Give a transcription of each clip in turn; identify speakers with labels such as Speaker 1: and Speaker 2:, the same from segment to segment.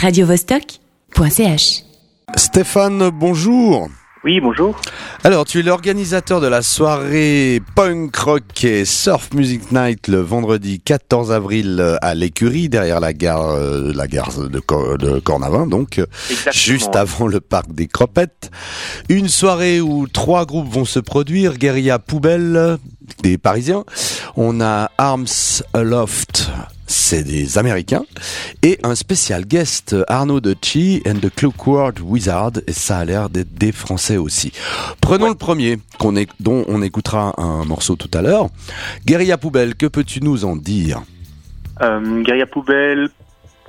Speaker 1: radiovostok.ch.
Speaker 2: Stéphane, bonjour.
Speaker 3: Oui, bonjour.
Speaker 2: Alors, tu es l'organisateur de la soirée Punk Rock et Surf Music Night le vendredi 14 avril à l'écurie, derrière la gare, euh, la gare de, Cor- de Cornavin, donc euh,
Speaker 3: Exactement.
Speaker 2: juste avant le parc des Cropettes. Une soirée où trois groupes vont se produire, Guérilla Poubelle, des Parisiens. On a Arms Aloft, c'est des Américains. Et un spécial guest, Arnaud de Chi and the Clockwork Wizard, et ça a l'air d'être des Français aussi. Prenons le premier, qu'on est, dont on écoutera un morceau tout à l'heure. Guérilla Poubelle, que peux-tu nous en dire?
Speaker 3: Euh, Guerilla Poubelle,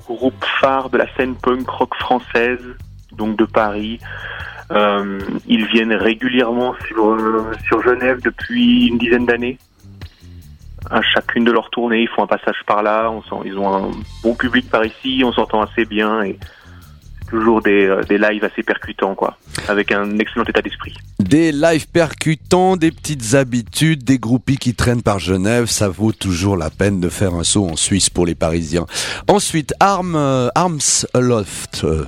Speaker 3: groupe phare de la scène punk rock française, donc de Paris. Euh, ils viennent régulièrement sur, euh, sur Genève depuis une dizaine d'années. À chacune de leurs tournées, ils font un passage par là. On sent, ils ont un bon public par ici, on s'entend assez bien et toujours des, euh, des lives assez percutants, quoi, avec un excellent état d'esprit.
Speaker 2: Des lives percutants, des petites habitudes, des groupies qui traînent par Genève, ça vaut toujours la peine de faire un saut en Suisse pour les Parisiens. Ensuite, Arm, euh, Arms Aloft. euh,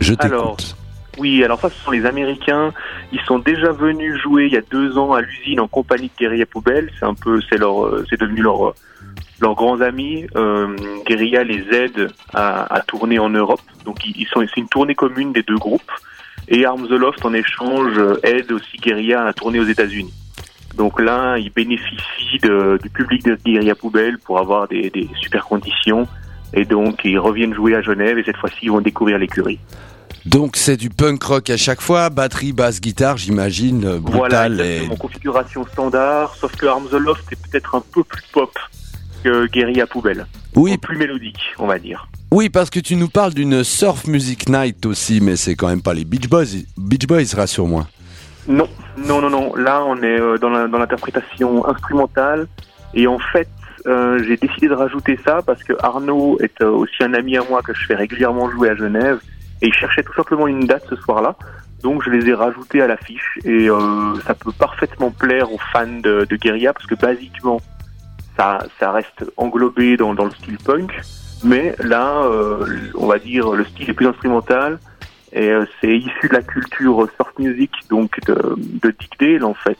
Speaker 2: je t'écoute.
Speaker 3: Oui, alors ça, ce sont les Américains. Ils sont déjà venus jouer il y a deux ans à l'usine en compagnie de Guerilla Poubelle. C'est un peu, c'est leur, euh, c'est devenu leur, euh, leurs grands amis. Euh, Guerilla les aide à, à tourner en Europe. Donc ils sont, c'est une tournée commune des deux groupes. Et Arms the Loft en échange aide aussi Guerilla à tourner aux États-Unis. Donc là, ils bénéficient du public de Guerilla Poubelle pour avoir des, des super conditions. Et donc ils reviennent jouer à Genève et cette fois-ci ils vont découvrir l'écurie.
Speaker 2: Donc c'est du punk rock à chaque fois, batterie, basse, guitare, j'imagine, euh,
Speaker 3: Voilà,
Speaker 2: brutal et...
Speaker 3: configuration standard, sauf que Arms the Loft est peut-être un peu plus pop que Guerilla Poubelle.
Speaker 2: Oui,
Speaker 3: Plus mélodique, on va dire.
Speaker 2: oui, parce que tu nous parles d'une surf music night aussi, mais c'est quand même pas les Beach Boys. Beach Boys, rassure-moi.
Speaker 3: Non, non, non, non. Là, on est euh, dans l'interprétation instrumentale. Et en fait, euh, j'ai décidé de rajouter ça parce que Arnaud est aussi un ami à moi que je fais régulièrement jouer à Genève. Et il cherchait tout simplement une date ce soir-là. Donc je les ai rajoutés à l'affiche. Et euh, ça peut parfaitement plaire aux fans de, de Guerilla parce que basiquement, ça, ça reste englobé dans, dans le style punk. Mais là, euh, on va dire, le style est plus instrumental. Et euh, c'est issu de la culture surf music, donc de, de Dick Dale en fait.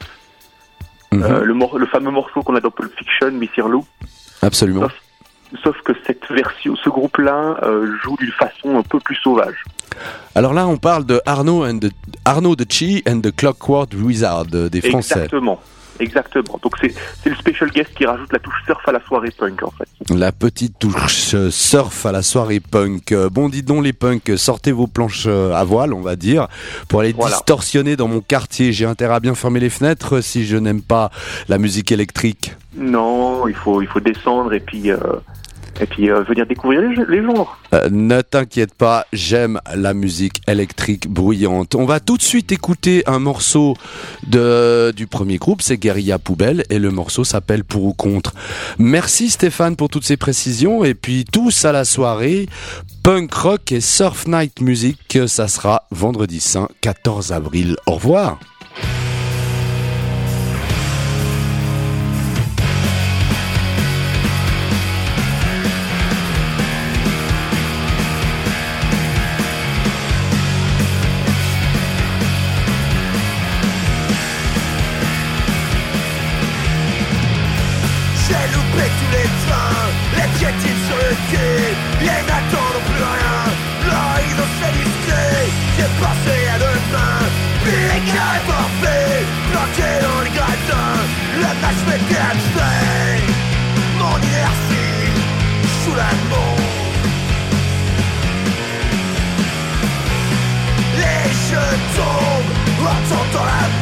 Speaker 2: Mhm,
Speaker 3: Euh, le, fameux morceau qu'on a dans Pulp Fiction, Miss Lou.
Speaker 2: Absolument.
Speaker 3: Sauf que cette version, ce groupe-là euh, joue d'une façon un peu plus sauvage.
Speaker 2: Alors là, on parle de Arnaud, and the- Arnaud de Chi and the Clockwork Wizard, euh, des Français.
Speaker 3: Exactement. Exactement. Donc c'est le special guest qui rajoute la touche surf à la soirée punk en fait.
Speaker 2: La petite touche euh, surf à la soirée punk. Euh, Bon, dites donc les punks, sortez vos planches euh, à voile, on va dire, pour aller
Speaker 3: Voilà.
Speaker 2: distorsionner dans mon quartier. J'ai intérêt à bien fermer les fenêtres si je n'aime pas la musique électrique.
Speaker 3: Non, il faut il faut descendre et puis euh, et puis euh, venir découvrir les, les.
Speaker 2: Euh, ne t'inquiète pas, j'aime la musique électrique bruyante. On va tout de suite écouter un morceau de, du premier groupe, c'est Guerilla Poubelle, et le morceau s'appelle Pour ou Contre. Merci Stéphane pour toutes ces précisions, et puis tous à la soirée, punk rock et surf night music, ça sera vendredi saint 14 avril. Au revoir.
Speaker 4: sous les trains, les piétines sur le quai, ils n'attendent plus rien, l'horizon s'est discret, c'est passé à demain, Pélican est parfait, planqué dans les gradins, le match mécanique fait, mon inertie, sous la montre. Les jeux tombent en tentant la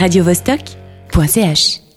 Speaker 1: radiovostok.ch